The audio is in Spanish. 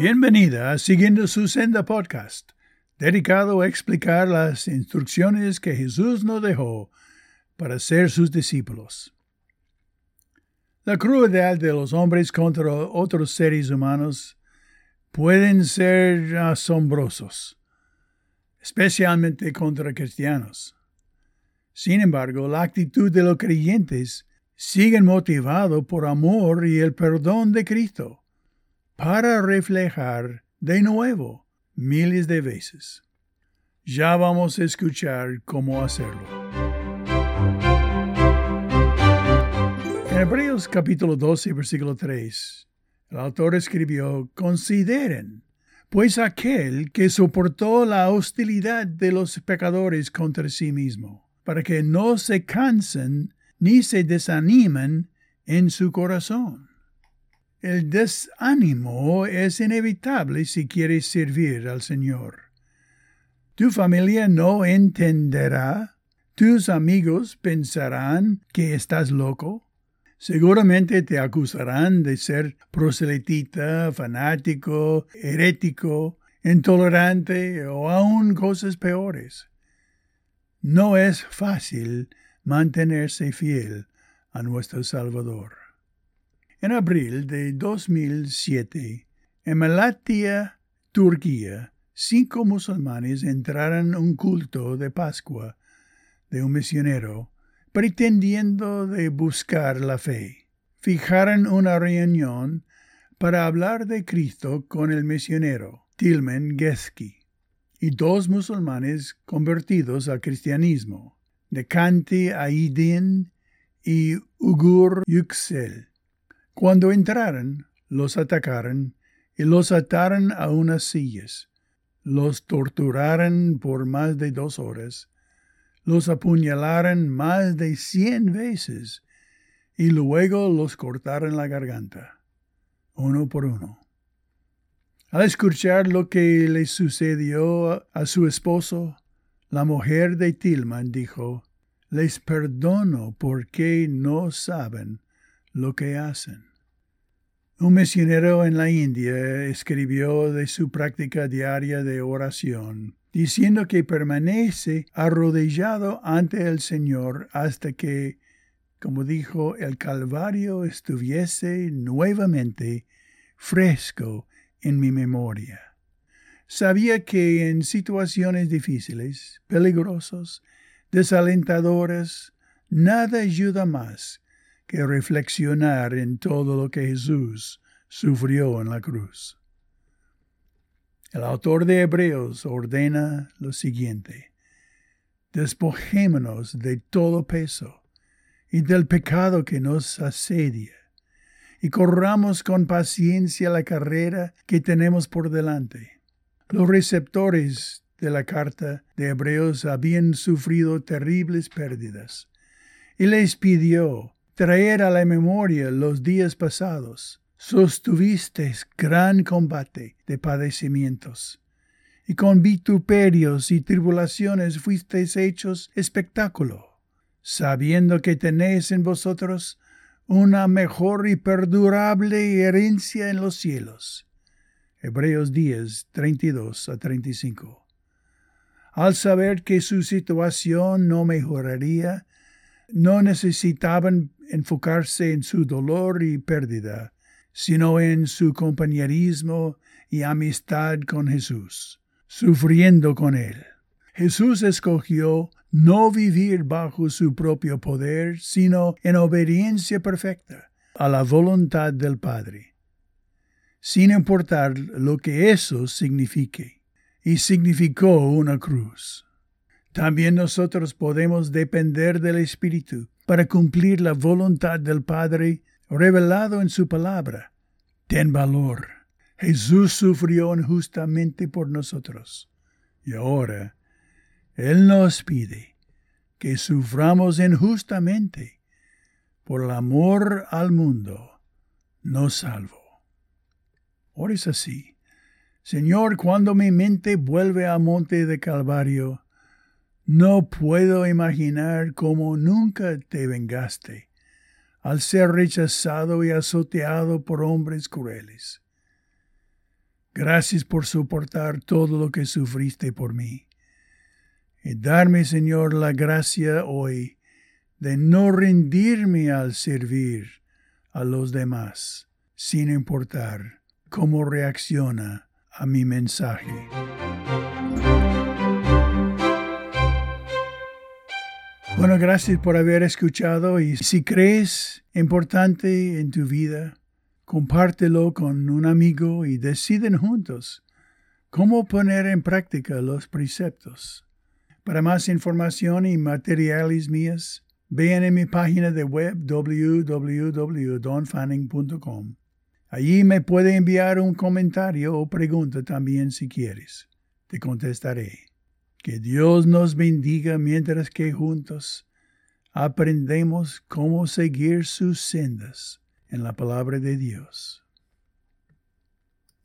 Bienvenida a Siguiendo su Senda Podcast, dedicado a explicar las instrucciones que Jesús nos dejó para ser sus discípulos. La crueldad de los hombres contra otros seres humanos pueden ser asombrosos, especialmente contra cristianos. Sin embargo, la actitud de los creyentes sigue motivado por amor y el perdón de Cristo para reflejar de nuevo miles de veces. Ya vamos a escuchar cómo hacerlo. En Hebreos capítulo 12, versículo 3, el autor escribió, Consideren, pues aquel que soportó la hostilidad de los pecadores contra sí mismo, para que no se cansen ni se desanimen en su corazón. El desánimo es inevitable si quieres servir al Señor. Tu familia no entenderá, tus amigos pensarán que estás loco, seguramente te acusarán de ser proselitita, fanático, herético, intolerante o aún cosas peores. No es fácil mantenerse fiel a nuestro Salvador. En abril de 2007, en Malatia, Turquía, cinco musulmanes entraron un culto de Pascua de un misionero, pretendiendo de buscar la fe. Fijaron una reunión para hablar de Cristo con el misionero Tilman Geski y dos musulmanes convertidos al cristianismo, Nekanti Aidin y Ugur Yüksel. Cuando entraron, los atacaron y los ataron a unas sillas. Los torturaron por más de dos horas. Los apuñalaron más de cien veces y luego los cortaron la garganta, uno por uno. Al escuchar lo que le sucedió a su esposo, la mujer de Tilman dijo, Les perdono porque no saben lo que hacen. Un misionero en la India escribió de su práctica diaria de oración, diciendo que permanece arrodillado ante el Señor hasta que, como dijo, el Calvario estuviese nuevamente fresco en mi memoria. Sabía que en situaciones difíciles, peligrosas, desalentadoras, nada ayuda más que reflexionar en todo lo que Jesús sufrió en la cruz. El autor de Hebreos ordena lo siguiente. Despojémonos de todo peso y del pecado que nos asedia, y corramos con paciencia la carrera que tenemos por delante. Los receptores de la carta de Hebreos habían sufrido terribles pérdidas, y les pidió traer a la memoria los días pasados. Sostuvisteis gran combate de padecimientos, y con vituperios y tribulaciones fuisteis hechos espectáculo, sabiendo que tenéis en vosotros una mejor y perdurable herencia en los cielos. Hebreos 10, 32 a 35. Al saber que su situación no mejoraría, no necesitaban enfocarse en su dolor y pérdida, sino en su compañerismo y amistad con Jesús, sufriendo con Él. Jesús escogió no vivir bajo su propio poder, sino en obediencia perfecta a la voluntad del Padre, sin importar lo que eso signifique, y significó una cruz. También nosotros podemos depender del Espíritu para cumplir la voluntad del Padre revelado en su palabra. Ten valor. Jesús sufrió injustamente por nosotros. Y ahora Él nos pide que suframos injustamente por el amor al mundo, no salvo. Ahora es así. Señor, cuando mi mente vuelve al monte de Calvario, no puedo imaginar cómo nunca te vengaste al ser rechazado y azoteado por hombres crueles. Gracias por soportar todo lo que sufriste por mí. Y darme, Señor, la gracia hoy de no rendirme al servir a los demás, sin importar cómo reacciona a mi mensaje. Bueno, gracias por haber escuchado y si crees importante en tu vida, compártelo con un amigo y deciden juntos cómo poner en práctica los preceptos. Para más información y materiales mías, vean en mi página de web www.donfanning.com. Allí me puede enviar un comentario o pregunta también si quieres. Te contestaré. Que Dios nos bendiga mientras que juntos aprendemos cómo seguir sus sendas en la palabra de Dios.